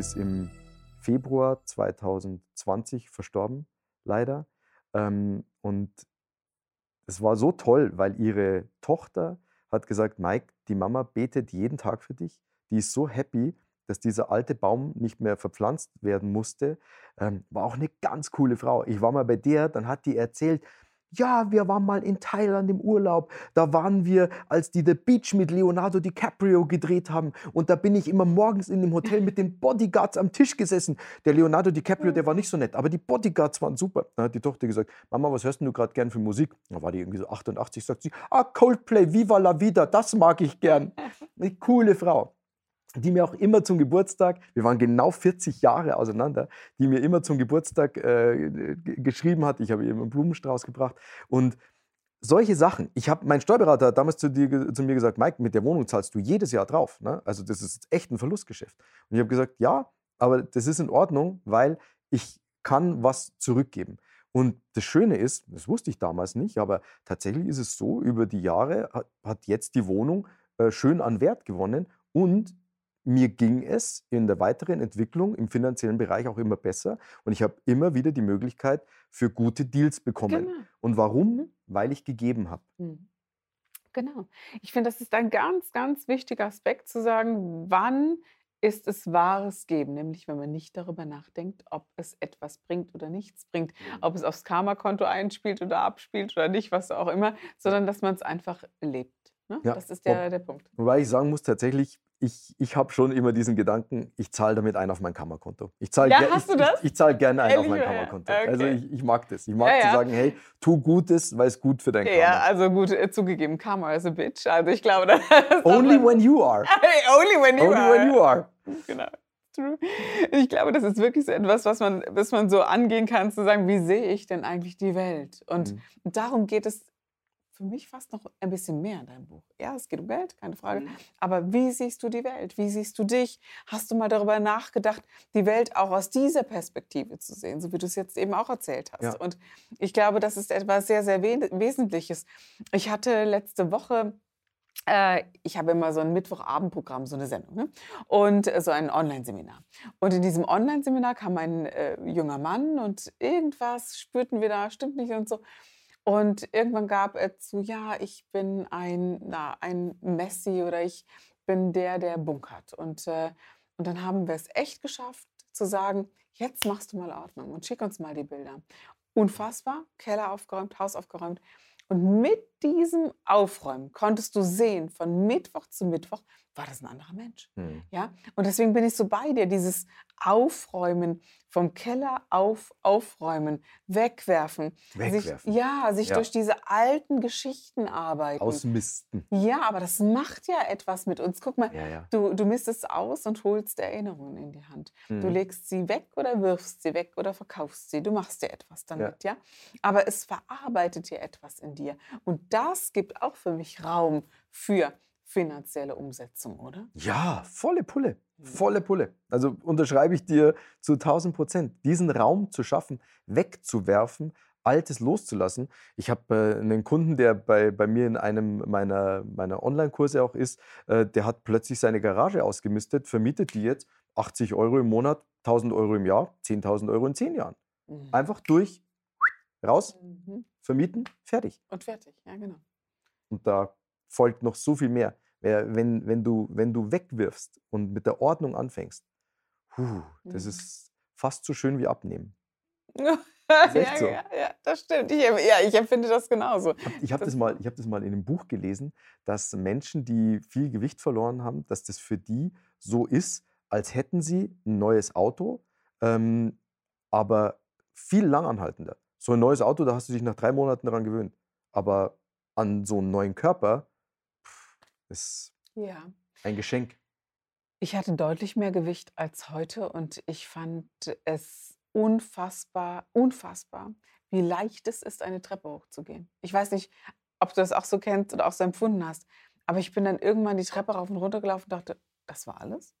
Ist im Februar 2020 verstorben, leider. Ähm, und es war so toll, weil ihre Tochter hat gesagt, Mike, die Mama betet jeden Tag für dich. Die ist so happy, dass dieser alte Baum nicht mehr verpflanzt werden musste. Ähm, war auch eine ganz coole Frau. Ich war mal bei der, dann hat die erzählt, ja, wir waren mal in Thailand im Urlaub. Da waren wir, als die The Beach mit Leonardo DiCaprio gedreht haben. Und da bin ich immer morgens in dem Hotel mit den Bodyguards am Tisch gesessen. Der Leonardo DiCaprio, der war nicht so nett, aber die Bodyguards waren super. Dann hat die Tochter gesagt, Mama, was hörst du gerade gern für Musik? Da war die irgendwie so 88, sagt sie, ah, Coldplay, Viva la Vida, das mag ich gern. Eine coole Frau die mir auch immer zum Geburtstag, wir waren genau 40 Jahre auseinander, die mir immer zum Geburtstag äh, geschrieben hat. Ich habe ihr einen Blumenstrauß gebracht. Und solche Sachen. Ich habe, mein Steuerberater hat damals zu, dir, zu mir gesagt, Mike, mit der Wohnung zahlst du jedes Jahr drauf. Ne? Also das ist echt ein Verlustgeschäft. Und ich habe gesagt, ja, aber das ist in Ordnung, weil ich kann was zurückgeben. Und das Schöne ist, das wusste ich damals nicht, aber tatsächlich ist es so, über die Jahre hat, hat jetzt die Wohnung äh, schön an Wert gewonnen und mir ging es in der weiteren Entwicklung im finanziellen Bereich auch immer besser und ich habe immer wieder die Möglichkeit für gute Deals bekommen. Genau. Und warum? Mhm. Weil ich gegeben habe. Mhm. Genau. Ich finde, das ist ein ganz, ganz wichtiger Aspekt zu sagen, wann ist es wahres Geben, nämlich wenn man nicht darüber nachdenkt, ob es etwas bringt oder nichts bringt, ob es aufs Karma-Konto einspielt oder abspielt oder nicht, was auch immer, sondern dass man es einfach lebt. Ne? Ja. Das ist der, der Punkt. Wobei ich sagen muss, tatsächlich, ich, ich habe schon immer diesen Gedanken, ich zahle damit ein auf mein Kammerkonto. Ich zahle ja, hast ich, du das? Ich, ich zahle gerne ein Ehrlich, auf mein Kammerkonto. Okay. Also ich, ich, mag das. Ich mag ja, zu sagen, hey, tu Gutes, weil es gut für dein Karma. Ja, also gut, äh, zugegeben, Karma is a bitch. Also ich glaube, das Only when you are. Only when you Only are. when you are. Genau. True. Ich glaube, das ist wirklich so etwas, was man, was man so angehen kann, zu sagen, wie sehe ich denn eigentlich die Welt? Und mhm. darum geht es für mich fast noch ein bisschen mehr in deinem Buch. Ja, es geht um Geld, keine Frage. Mhm. Aber wie siehst du die Welt? Wie siehst du dich? Hast du mal darüber nachgedacht, die Welt auch aus dieser Perspektive zu sehen, so wie du es jetzt eben auch erzählt hast? Ja. Und ich glaube, das ist etwas sehr, sehr Wesentliches. Ich hatte letzte Woche äh, ich habe immer so ein Mittwochabendprogramm, so eine Sendung, ne? und äh, so ein Online-Seminar. Und in diesem Online-Seminar kam ein äh, junger Mann und irgendwas spürten wir da, stimmt nicht und so. Und irgendwann gab er zu, ja, ich bin ein, na, ein Messi oder ich bin der, der bunkert. Und, äh, und dann haben wir es echt geschafft zu sagen, jetzt machst du mal Ordnung und schick uns mal die Bilder. Unfassbar, Keller aufgeräumt, Haus aufgeräumt. Und mit diesem Aufräumen konntest du sehen, von Mittwoch zu Mittwoch war das ein anderer Mensch. Mhm. Ja? Und deswegen bin ich so bei dir, dieses Aufräumen, vom Keller auf, aufräumen, wegwerfen. Wegwerfen. Sich, ja, sich ja. durch diese alten Geschichten arbeiten. Ausmisten. Ja, aber das macht ja etwas mit uns. Guck mal, ja, ja. Du, du mistest aus und holst Erinnerungen in die Hand. Mhm. Du legst sie weg oder wirfst sie weg oder verkaufst sie. Du machst dir etwas damit, ja. Aber es verarbeitet dir etwas in dir. Und das gibt auch für mich Raum für finanzielle Umsetzung, oder? Ja, volle Pulle. Mhm. Volle Pulle. Also unterschreibe ich dir zu 1000 Prozent. Diesen Raum zu schaffen, wegzuwerfen, Altes loszulassen. Ich habe äh, einen Kunden, der bei, bei mir in einem meiner, meiner Online-Kurse auch ist, äh, der hat plötzlich seine Garage ausgemistet, vermietet die jetzt 80 Euro im Monat, 1000 Euro im Jahr, 10.000 Euro in 10 Jahren. Mhm. Einfach durch, raus, mhm. vermieten, fertig. Und fertig, ja genau. Und da folgt noch so viel mehr. Wenn, wenn, du, wenn du wegwirfst und mit der Ordnung anfängst, puh, das mhm. ist fast so schön wie abnehmen. ja, so. ja, ja, das stimmt. Ich, ja, ich empfinde das genauso. Ich habe das, mal, hab das mal in einem Buch gelesen, dass Menschen, die viel Gewicht verloren haben, dass das für die so ist, als hätten sie ein neues Auto, ähm, aber viel langanhaltender. So ein neues Auto, da hast du dich nach drei Monaten daran gewöhnt. Aber an so einen neuen Körper, ist ja. ein Geschenk. Ich hatte deutlich mehr Gewicht als heute und ich fand es unfassbar, unfassbar, wie leicht es ist, eine Treppe hochzugehen. Ich weiß nicht, ob du das auch so kennst oder auch so empfunden hast, aber ich bin dann irgendwann die Treppe rauf und runter gelaufen und dachte, das war alles?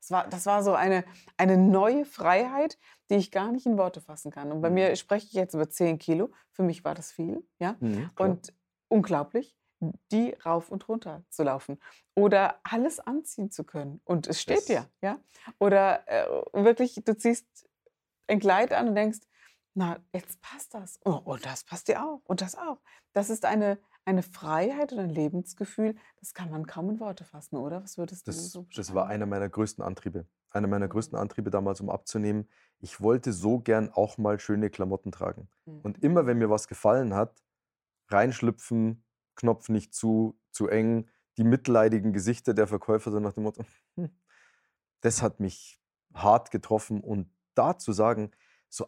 Das war, das war so eine, eine neue Freiheit, die ich gar nicht in Worte fassen kann. Und bei Mhm. mir spreche ich jetzt über 10 Kilo. Für mich war das viel, ja. Mhm. Und unglaublich, die rauf und runter zu laufen oder alles anziehen zu können. Und es steht Das- dir, ja. Oder äh, wirklich, du ziehst ein Kleid an und denkst, na, jetzt passt das. Oh, und das passt dir auch. Und das auch. Das ist eine, eine Freiheit und ein Lebensgefühl, das kann man kaum in Worte fassen, oder? Was würdest du Das, so das war beschreiben? einer meiner größten Antriebe. Einer meiner größten Antriebe damals, um abzunehmen. Ich wollte so gern auch mal schöne Klamotten tragen. Und Mhm. immer, wenn mir was gefallen hat, reinschlüpfen, Knopf nicht zu, zu eng, die mitleidigen Gesichter der Verkäufer so nach dem Motto, hm, das hat mich hart getroffen. Und da zu sagen, so,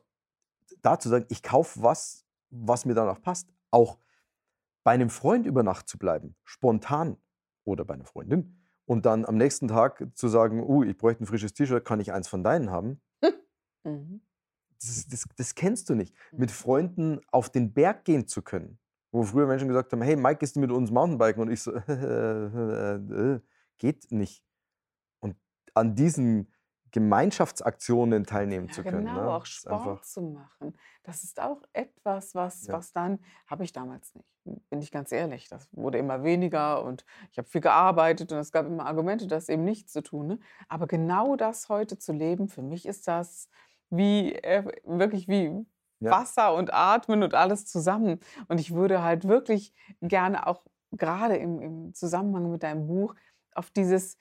da zu sagen, ich kaufe was, was mir danach passt, auch bei einem Freund über Nacht zu bleiben, spontan oder bei einer Freundin und dann am nächsten Tag zu sagen, uh, ich bräuchte ein frisches T-Shirt, kann ich eins von deinen haben? Mhm. Das, das, das kennst du nicht. Mit Mhm. Freunden auf den Berg gehen zu können. Wo früher Menschen gesagt haben, hey Mike, gehst du mit uns Mountainbiken? Und ich so, äh, geht nicht. Und an diesen Gemeinschaftsaktionen teilnehmen Ja, zu können. genau, ne? auch Sport zu machen. Das ist auch etwas, was, Ja. was dann, habe ich damals nicht, bin ich ganz ehrlich. Das wurde immer weniger und ich habe viel gearbeitet und es gab immer Argumente, das eben nicht zu tun. Ne? Aber genau das heute zu leben, für mich ist das wie, äh, wirklich wie Ja. Wasser und Atmen und alles zusammen. Und ich würde halt wirklich gerne auch gerade im, im Zusammenhang mit deinem Buch auf dieses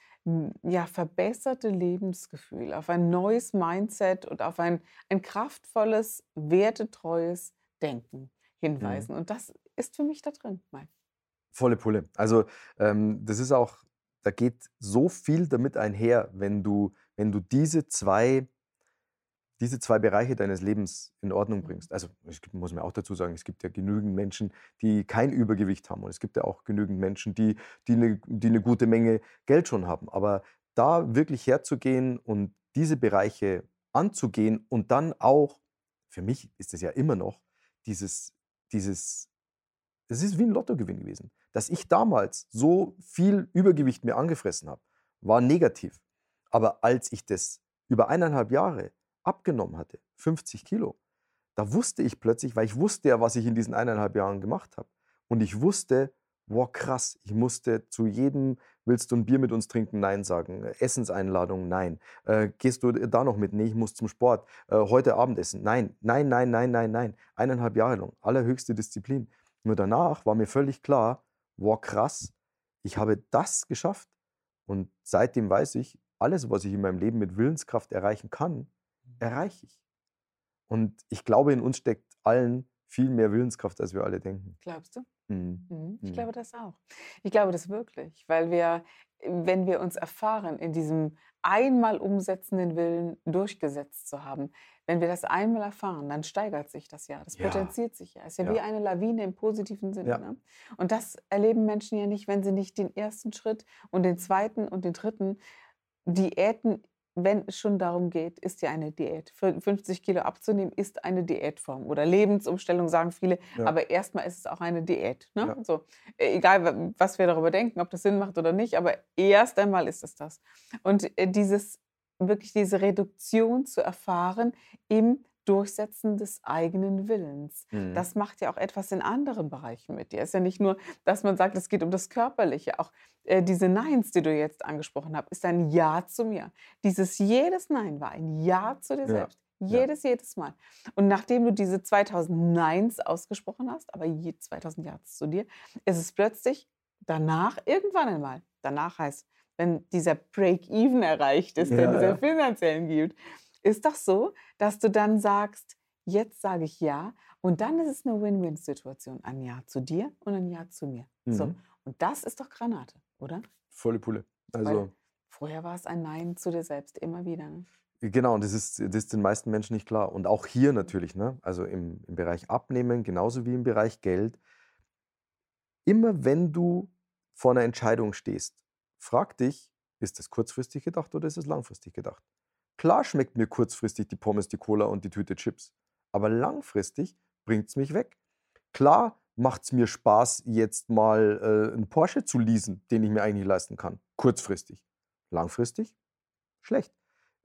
ja, verbesserte Lebensgefühl, auf ein neues Mindset und auf ein, ein kraftvolles, wertetreues Denken hinweisen. Und das ist für mich da drin, Mike. volle Pulle. Also ähm, das ist auch, da geht so viel damit einher, wenn du, wenn du diese zwei, diese zwei Bereiche deines Lebens in Ordnung Mhm. bringst. Also es gibt, muss man auch dazu sagen, es gibt ja genügend Menschen, die kein Übergewicht haben und es gibt ja auch genügend Menschen, die, die, eine, die eine gute Menge Geld schon haben. Aber da wirklich herzugehen und diese Bereiche anzugehen und dann auch, für mich ist es ja immer noch, dieses, dieses es ist wie ein Lottogewinn gewesen. Dass ich damals so viel Übergewicht mir angefressen habe, war negativ. Aber als ich das über eineinhalb Jahre abgenommen hatte, 50 Kilo, da wusste ich plötzlich, weil ich wusste ja, was ich in diesen eineinhalb Jahren gemacht habe. Und ich wusste, wow, krass, ich musste zu jedem, willst du ein Bier mit uns trinken? Nein sagen. Essenseinladung? Nein. Äh, gehst du da noch mit? Nee, ich muss zum Sport. Äh, heute Abendessen? Nein, nein, nein, nein, nein, nein. Eineinhalb Jahre lang, allerhöchste Disziplin. Nur danach war mir völlig klar, wow, krass, ich habe das geschafft. Und seitdem weiß ich, alles, was ich in meinem Leben mit Willenskraft erreichen kann, erreiche ich. Und ich glaube, in uns steckt allen viel mehr Willenskraft, als wir alle denken. Glaubst du? Mhm. Mhm, Ich Mhm. glaube das auch. Ich glaube das wirklich, weil wir, wenn wir uns erfahren, in diesem einmal umsetzenden Willen durchgesetzt zu haben, wenn wir das einmal erfahren, dann steigert sich das ja, das Ja. potenziert sich ja. Ist ja, Ja. wie eine Lawine im positiven Sinne. Ja. Ne? Und das erleben Menschen ja nicht, wenn sie nicht den ersten Schritt und den zweiten und den dritten Diäten, wenn es schon darum geht, ist ja eine Diät. Fün- 50 Kilo abzunehmen ist eine Diätform oder Lebensumstellung, sagen viele. Ja. Aber erstmal ist es auch eine Diät. Ne? Ja. So, äh, egal, wa- was wir darüber denken, ob das Sinn macht oder nicht, aber erst einmal ist es das. Und äh, dieses, wirklich diese Reduktion zu erfahren im Durchsetzen des eigenen Willens. Mhm. Das macht ja auch etwas in anderen Bereichen mit dir. Es ist ja nicht nur, dass man sagt, es geht um das Körperliche. Auch äh, diese Neins, die du jetzt angesprochen hast, ist ein Ja zu mir. Dieses jedes Nein war ein Ja zu dir Ja. selbst. Jedes, jedes Mal. Und nachdem du diese 2000 Neins ausgesprochen hast, aber je 2000 Ja zu dir, ist es plötzlich danach, irgendwann einmal, danach heißt, wenn dieser Break-Even erreicht ist, der Ja, dieser ja. finanziellen gibt, ist doch so, dass du dann sagst, jetzt sage ich Ja und dann ist es eine Win-Win-Situation. Ein Ja zu dir und ein Ja zu mir. So. Mhm. Und das ist doch Granate, oder? Volle Pulle. Also, Vorher war es ein Nein zu dir selbst, immer wieder. Ne? Genau, und das ist, das ist den meisten Menschen nicht klar. Und auch hier natürlich, ne? also im, im Bereich Abnehmen, genauso wie im Bereich Geld. Immer wenn du vor einer Entscheidung stehst, frag dich, ist es kurzfristig gedacht oder ist es langfristig gedacht? Klar schmeckt mir kurzfristig die Pommes, die Cola und die Tüte Chips, aber langfristig bringt es mich weg. Klar macht es mir Spaß, jetzt mal äh, einen Porsche zu leasen, den ich mir eigentlich leisten kann. Kurzfristig. Langfristig? Schlecht.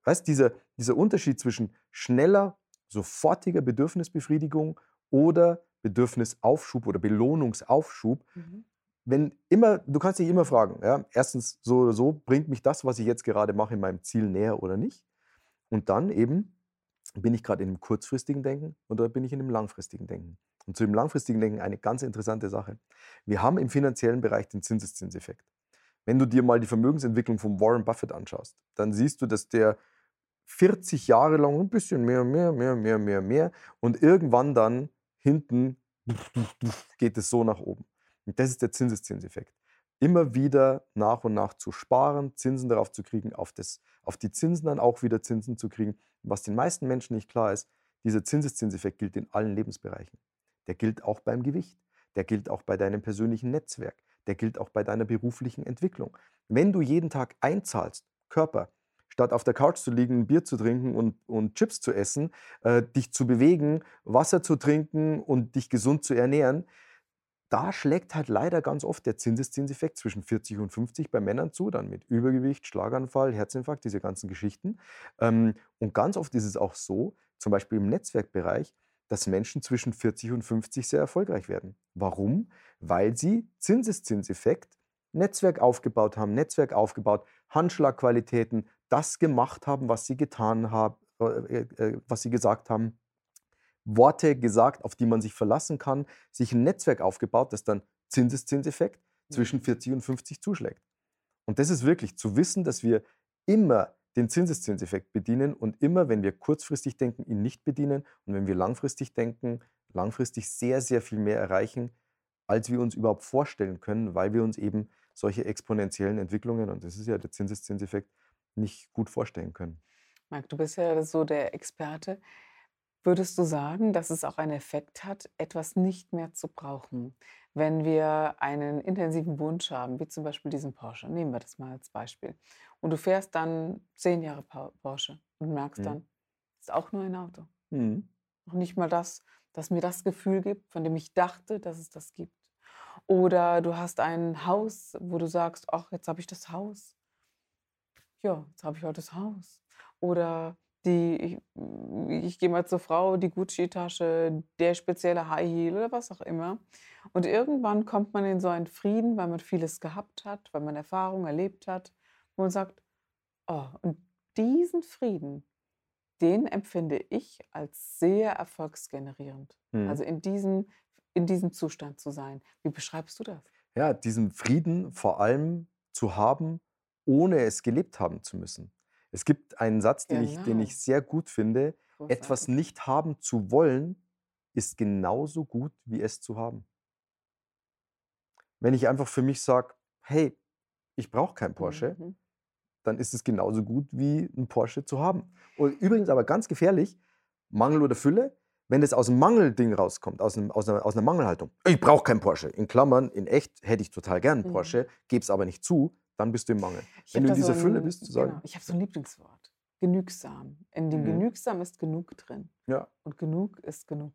Weißt du, dieser, dieser Unterschied zwischen schneller, sofortiger Bedürfnisbefriedigung oder Bedürfnisaufschub oder Belohnungsaufschub, mhm. wenn immer, du kannst dich immer fragen, ja, erstens, so oder so, bringt mich das, was ich jetzt gerade mache, in meinem Ziel näher oder nicht? Und dann eben, bin ich gerade in einem kurzfristigen Denken oder bin ich in einem langfristigen Denken? Und zu dem langfristigen Denken eine ganz interessante Sache. Wir haben im finanziellen Bereich den Zinseszinseffekt. Wenn du dir mal die Vermögensentwicklung von Warren Buffett anschaust, dann siehst du, dass der 40 Jahre lang ein bisschen mehr, mehr, mehr, mehr, mehr, mehr und irgendwann dann hinten geht es so nach oben. Und das ist der Zinseszinseffekt. Immer wieder nach und nach zu sparen, Zinsen darauf zu kriegen, auf, das, auf die Zinsen dann auch wieder Zinsen zu kriegen. Was den meisten Menschen nicht klar ist, dieser Zinseszinseffekt gilt in allen Lebensbereichen. Der gilt auch beim Gewicht. Der gilt auch bei deinem persönlichen Netzwerk. Der gilt auch bei deiner beruflichen Entwicklung. Wenn du jeden Tag einzahlst, Körper, statt auf der Couch zu liegen, ein Bier zu trinken und, und Chips zu essen, äh, dich zu bewegen, Wasser zu trinken und dich gesund zu ernähren, da schlägt halt leider ganz oft der Zinseszinseffekt zwischen 40 und 50 bei Männern zu, dann mit Übergewicht, Schlaganfall, Herzinfarkt, diese ganzen Geschichten. Ähm, und ganz oft ist es auch so, zum Beispiel im Netzwerkbereich, dass Menschen zwischen 40 und 50 sehr erfolgreich werden. Warum? Weil sie Zinseszinseffekt, Netzwerk aufgebaut haben, Netzwerk aufgebaut, Handschlagqualitäten, das gemacht haben, was sie getan haben, äh, äh, was sie gesagt haben, Worte gesagt, auf die man sich verlassen kann, sich ein Netzwerk aufgebaut, das dann Zinseszinseffekt zwischen 40 mhm. und 50 zuschlägt. Und das ist wirklich zu wissen, dass wir immer den Zinseszinseffekt bedienen und immer, wenn wir kurzfristig denken, ihn nicht bedienen und wenn wir langfristig denken, langfristig sehr, sehr viel mehr erreichen, als wir uns überhaupt vorstellen können, weil wir uns eben solche exponentiellen Entwicklungen, und das ist ja der Zinseszinseffekt, nicht gut vorstellen können. Marc, du bist ja so der Experte. Würdest du sagen, dass es auch einen Effekt hat, etwas nicht mehr zu brauchen? Wenn wir einen intensiven Wunsch haben, wie zum Beispiel diesen Porsche, nehmen wir das mal als Beispiel, und du fährst dann zehn Jahre Porsche und merkst mhm. dann, ist auch nur ein Auto. Mhm. Noch nicht mal das, das mir das Gefühl gibt, von dem ich dachte, dass es das gibt. Oder du hast ein Haus, wo du sagst, ach, jetzt habe ich das Haus. Ja, jetzt habe ich halt das Haus. Oder die, ich, ich gehe mal zur Frau, die Gucci-Tasche, der spezielle High Heel oder was auch immer. Und irgendwann kommt man in so einen Frieden, weil man vieles gehabt hat, weil man Erfahrungen erlebt hat wo man sagt, oh, und diesen Frieden, den empfinde ich als sehr erfolgsgenerierend. Mhm. Also in diesem, in diesem Zustand zu sein. Wie beschreibst du das? Ja, diesen Frieden vor allem zu haben, ohne es gelebt haben zu müssen. Es gibt einen Satz, den, genau. ich, den genau. ich sehr gut finde. Großartig. Etwas nicht haben zu wollen, ist genauso gut, wie es zu haben. Wenn ich einfach für mich sage, hey, ich brauche kein Porsche, mhm dann ist es genauso gut wie ein Porsche zu haben. Und übrigens aber ganz gefährlich, Mangel oder Fülle, wenn das aus dem Mangelding rauskommt, aus, einem, aus, einer, aus einer Mangelhaltung, ich brauche keinen Porsche, in Klammern, in echt hätte ich total gern einen mhm. Porsche, gebe es aber nicht zu, dann bist du im Mangel. Ich wenn du in dieser so Fülle bist, zu sagen. Genau, ich habe so ein Lieblingswort. Genügsam. In dem mhm. Genügsam ist genug drin. Ja. Und genug ist genug.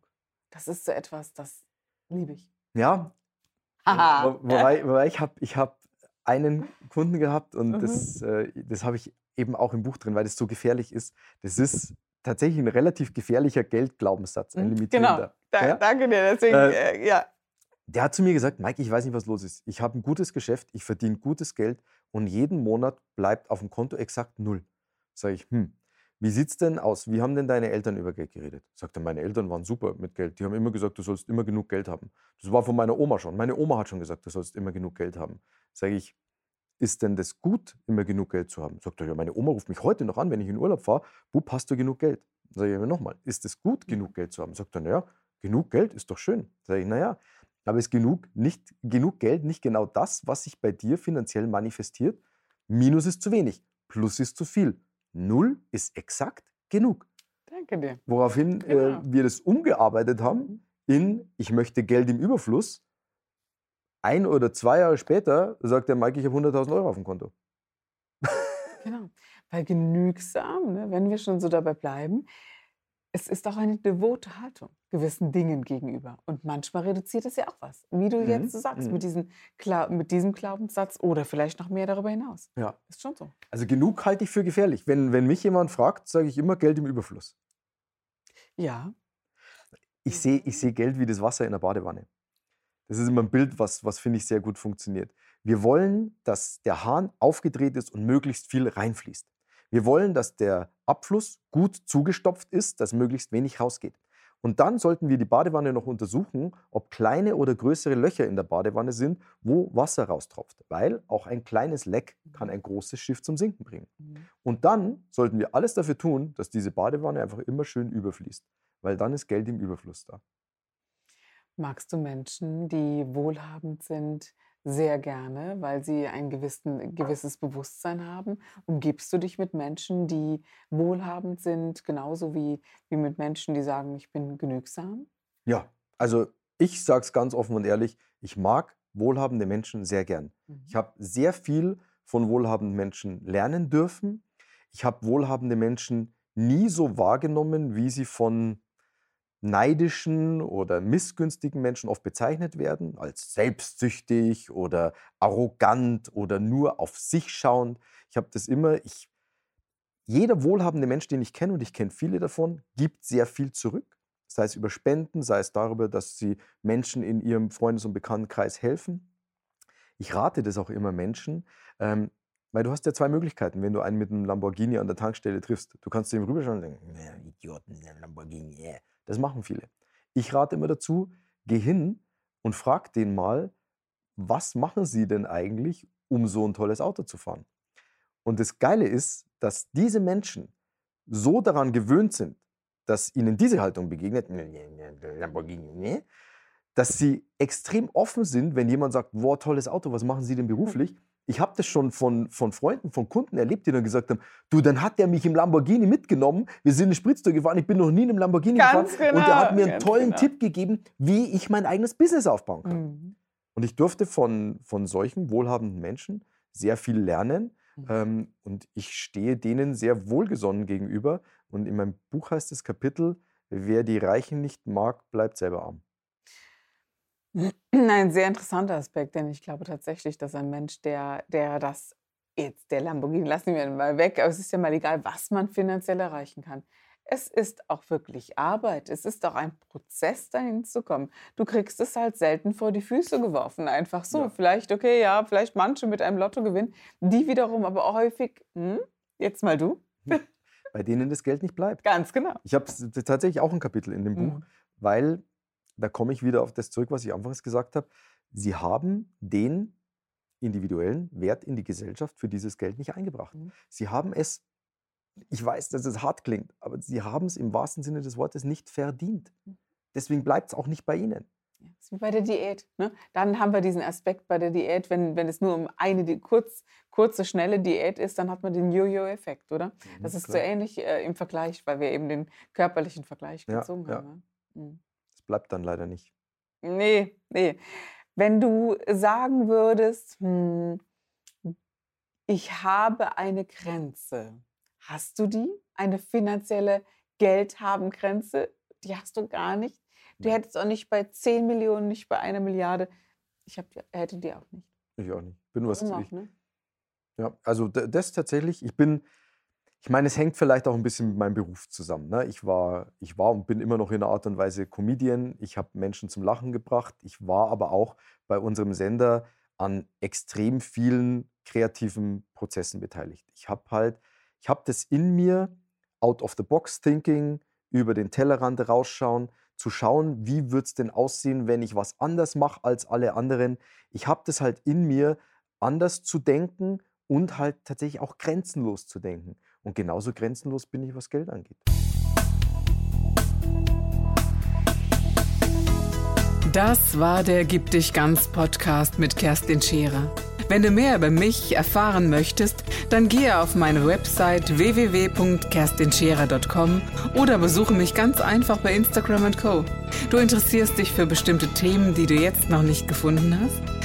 Das ist so etwas, das liebe ich. Ja. Aha. Wobei, wobei ich habe ich hab einen Kunden gehabt und mhm. das, äh, das habe ich eben auch im Buch drin, weil das so gefährlich ist. Das ist tatsächlich ein relativ gefährlicher Geldglaubenssatz, ein mhm, limitierender. Genau, da, ja? danke dir. Deswegen, äh, äh, ja. Der hat zu mir gesagt, Mike, ich weiß nicht, was los ist. Ich habe ein gutes Geschäft, ich verdiene gutes Geld und jeden Monat bleibt auf dem Konto exakt null. Sage ich, hm, wie sieht's denn aus? Wie haben denn deine Eltern über Geld geredet? Sagt er, meine Eltern waren super mit Geld. Die haben immer gesagt, du sollst immer genug Geld haben. Das war von meiner Oma schon. Meine Oma hat schon gesagt, du sollst immer genug Geld haben. Sage ich, ist denn das gut, immer genug Geld zu haben? Sagt er, ja, meine Oma ruft mich heute noch an, wenn ich in Urlaub fahre. Wo hast du genug Geld? Sage ich mir nochmal, ist es gut, genug Geld zu haben? Sagt er, naja, genug Geld ist doch schön. Sage ich, naja, aber ist genug, nicht, genug Geld nicht genau das, was sich bei dir finanziell manifestiert? Minus ist zu wenig, Plus ist zu viel. Null ist exakt genug. Danke dir. Woraufhin äh, genau. äh, wir das umgearbeitet haben in, ich möchte Geld im Überfluss. Ein oder zwei Jahre später sagt der Mike, ich habe 100.000 Euro auf dem Konto. Weil genügsam, ne, wenn wir schon so dabei bleiben, es ist auch eine devote Haltung gewissen Dingen gegenüber. Und manchmal reduziert es ja auch was, wie du Mhm, jetzt sagst, mhm. mit, diesen, Gla- mit diesem Glaubenssatz oder vielleicht noch mehr darüber hinaus. Ja. Ist schon so. Also genug halte ich für gefährlich. Wenn, wenn mich jemand fragt, sage ich immer Geld im Überfluss. Ja. Ich sehe ich sehe Geld wie das Wasser in der Badewanne. Das ist immer ein Bild, was, was finde ich sehr gut funktioniert. Wir wollen, dass der Hahn aufgedreht ist und möglichst viel reinfließt. Wir wollen, dass der Abfluss gut zugestopft ist, dass möglichst wenig rausgeht. Und dann sollten wir die Badewanne noch untersuchen, ob kleine oder größere Löcher in der Badewanne sind, wo Wasser raustropft. Weil auch ein kleines Leck kann ein großes Schiff zum Sinken bringen. Mhm. Und dann sollten wir alles dafür tun, dass diese Badewanne einfach immer schön überfließt. Weil dann ist Geld im Überfluss da. Magst du Menschen, die wohlhabend sind, sehr gerne, weil sie ein gewissen, gewisses Bewusstsein haben? Umgibst du dich mit Menschen, die wohlhabend sind, genauso wie, wie mit Menschen, die sagen, ich bin genügsam? Ja, also ich sage es ganz offen und ehrlich, ich mag wohlhabende Menschen sehr gern. Ich habe sehr viel von wohlhabenden Menschen lernen dürfen. Ich habe wohlhabende Menschen nie so wahrgenommen, wie sie von neidischen oder missgünstigen Menschen oft bezeichnet werden, als selbstsüchtig oder arrogant oder nur auf sich schauend. Ich habe das immer, ich, jeder wohlhabende Mensch, den ich kenne, und ich kenne viele davon, gibt sehr viel zurück. Sei es über Spenden, sei es darüber, dass sie Menschen in ihrem Freundes- und Bekanntenkreis helfen. Ich rate das auch immer Menschen, ähm, weil du hast ja zwei Möglichkeiten, wenn du einen mit einem Lamborghini an der Tankstelle triffst. Du kannst zu ihm rüberschauen und denken, "Ja, Idioten, ein Lamborghini. yeah." Das machen viele. Ich rate immer dazu, geh hin und frag den mal, was machen sie denn eigentlich, um so ein tolles Auto zu fahren? Und das Geile ist, dass diese Menschen so daran gewöhnt sind, dass ihnen diese Haltung begegnet, "Nee, nee, nee, Lamborghini, nee", dass sie extrem offen sind, wenn jemand sagt, wow, tolles Auto, was machen Sie denn beruflich? Ich habe das schon von, von Freunden, von Kunden erlebt, die dann gesagt haben, du, dann hat der mich im Lamborghini mitgenommen, wir sind eine Spritztour gefahren, ich bin noch nie in einem Lamborghini Ganz gefahren und der hat genau, mir einen ganz tollen genau. Tipp gegeben, wie ich mein eigenes Business aufbauen kann. Mhm. Und ich durfte von, von solchen wohlhabenden Menschen sehr viel lernen. Mhm. Ähm, und ich stehe denen sehr wohlgesonnen gegenüber. Und in meinem Buch heißt das Kapitel, wer die Reichen nicht mag, bleibt selber arm. Ein sehr interessanter Aspekt, denn ich glaube tatsächlich, dass ein Mensch, der, der das jetzt, der Lamborghini, lassen wir ihn mal weg, aber es ist ja mal egal, was man finanziell erreichen kann. Es ist auch wirklich Arbeit. Es ist auch ein Prozess, dahin zu kommen. Du kriegst es halt selten vor die Füße geworfen, einfach so. Ja. Vielleicht, okay, ja, vielleicht manche mit einem Lottogewinn, die wiederum aber auch häufig, hm, jetzt mal du, Bei denen das Geld nicht bleibt. ganz genau. Ich habe tatsächlich auch ein Kapitel in dem Buch, Mhm. weil da komme ich wieder auf das zurück, was ich anfangs gesagt habe. Sie haben den individuellen Wert in die Gesellschaft für dieses Geld nicht eingebracht. Mhm. Sie haben es, ich weiß, dass es hart klingt, aber sie haben es im wahrsten Sinne des Wortes nicht verdient. Mhm. Deswegen bleibt es auch nicht bei ihnen. Ja, das ist wie bei der Diät. Ne? Dann haben wir diesen Aspekt bei der Diät, wenn, wenn es nur um eine kurz, kurze, schnelle Diät ist, dann hat man den Jojo-Effekt, oder? Das Mhm, ist so klar. ähnlich äh, im Vergleich, weil wir eben den körperlichen Vergleich Ja, gezogen ja. haben. Ne? Mhm. Bleibt dann leider nicht. Nee, nee. Wenn du sagen würdest, hm, ich habe eine Grenze, hast du die? Eine finanzielle Geldhaben-Grenze? Die hast du gar nicht. Du hättest auch nicht bei 10 Millionen, nicht bei einer Milliarde. Ich hab, die- hätte die auch nicht. Ich auch nicht. Bin was, ich, ne? Ja, also das tatsächlich, ich bin, ich meine, es hängt vielleicht auch ein bisschen mit meinem Beruf zusammen. Ne? Ich, war, ich war und bin immer noch in einer Art und Weise Comedian. Ich habe Menschen zum Lachen gebracht. Ich war aber auch bei unserem Sender an extrem vielen kreativen Prozessen beteiligt. Ich habe halt, ich habe das in mir, out of the box thinking, über den Tellerrand rausschauen, zu schauen, wie wird es denn aussehen, wenn ich was anders mache als alle anderen. Ich habe das halt in mir, anders zu denken und halt tatsächlich auch grenzenlos zu denken. Und genauso grenzenlos bin ich, was Geld angeht. Das war der Gib dich ganz Podcast mit Kerstin Scherer. Wenn du mehr über mich erfahren möchtest, dann gehe auf meine Website www.kerstinscherer.com oder besuche mich ganz einfach bei Instagram Co. Du interessierst dich für bestimmte Themen, die du jetzt noch nicht gefunden hast?